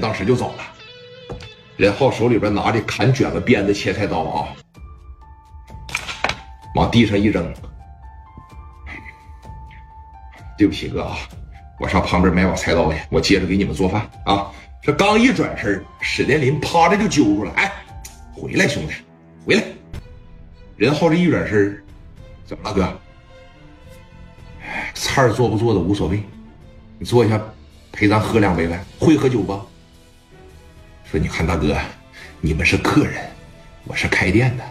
当时就走了。任浩手里边拿着砍卷子、鞭子、切菜刀啊，往地上一扔。对不起哥啊，我上旁边买把菜刀去，我接着给你们做饭啊。这刚一转身，史殿林趴着就揪住了，哎，回来兄弟，回来。任浩这一转身，怎么了哥？菜做不做的无所谓，你坐下，陪咱喝两杯呗。会喝酒不？说你看大哥，你们是客人，我是开店的，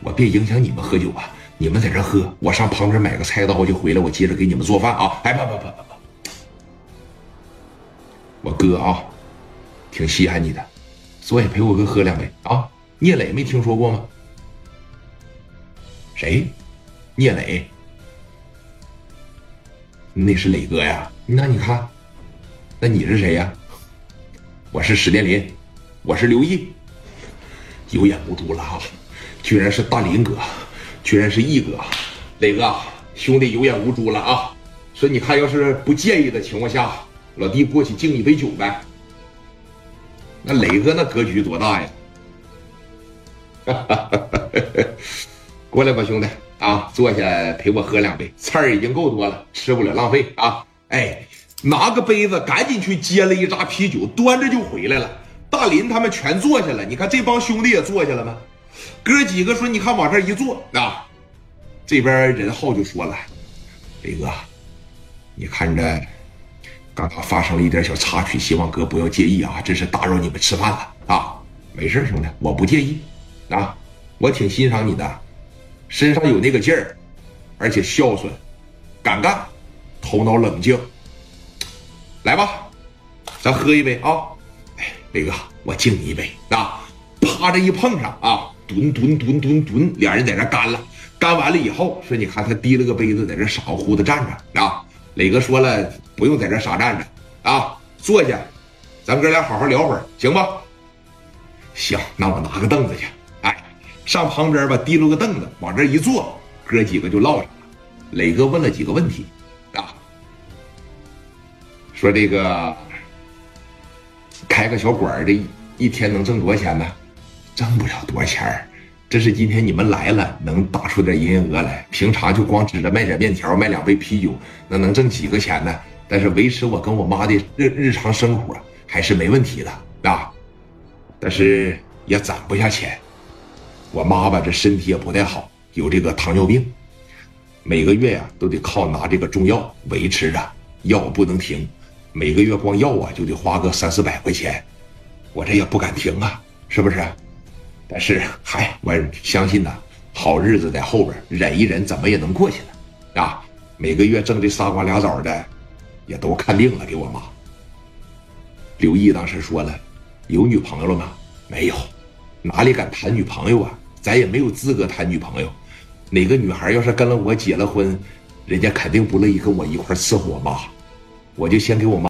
我别影响你们喝酒啊。你们在这喝，我上旁边买个菜刀就回来，我接着给你们做饭啊。哎，不不不不不，我哥啊，挺稀罕你的，坐下陪我哥喝两杯啊。聂磊没听说过吗？谁？聂磊。那是磊哥呀，那你看，那你是谁呀？我是史殿林，我是刘毅，有眼无珠了哈，居然是大林哥，居然是毅哥，磊哥兄弟有眼无珠了啊！说你看，要是不介意的情况下，老弟过去敬一杯酒呗。那磊哥那格局多大呀？过来吧，兄弟。啊，坐下陪我喝两杯，菜儿已经够多了，吃不了浪费啊！哎，拿个杯子，赶紧去接了一扎啤酒，端着就回来了。大林他们全坐下了，你看这帮兄弟也坐下了吗？哥几个说，你看往这一坐啊，这边任浩就说了：“雷哥，你看着，刚刚发生了一点小插曲，希望哥不要介意啊，真是打扰你们吃饭了啊！没事，兄弟，我不介意啊，我挺欣赏你的。”身上有那个劲儿，而且孝顺，敢干，头脑冷静。来吧，咱喝一杯啊！磊哥，我敬你一杯啊！啪，这一碰上啊，吨吨吨吨吨，俩人在这干了。干完了以后，说你看他提了个杯子，在这傻乎乎的站着啊。磊哥说了，不用在这傻站着啊，坐下，咱哥俩好好聊会儿，行吧？行，那我拿个凳子去。哎上旁边吧，提溜个凳子，往这一坐，哥几个就唠上了。磊哥问了几个问题，啊，说这个开个小馆这一天能挣多少钱呢？挣不了多少钱这是今天你们来了，能打出点营业额来。平常就光指着卖点面条、卖两杯啤酒，那能挣几个钱呢？但是维持我跟我妈的日日常生活还是没问题的啊。但是也攒不下钱。我妈吧，这身体也不太好，有这个糖尿病，每个月呀都得靠拿这个中药维持着，药不能停，每个月光药啊就得花个三四百块钱，我这也不敢停啊，是不是？但是嗨，我相信呐，好日子在后边，忍一忍，怎么也能过去的啊！每个月挣这仨瓜俩枣的，也都看定了给我妈。刘毅当时说了，有女朋友了吗？没有，哪里敢谈女朋友啊？咱也没有资格谈女朋友，哪个女孩要是跟了我结了婚，人家肯定不乐意跟我一块伺候我妈，我就先给我妈。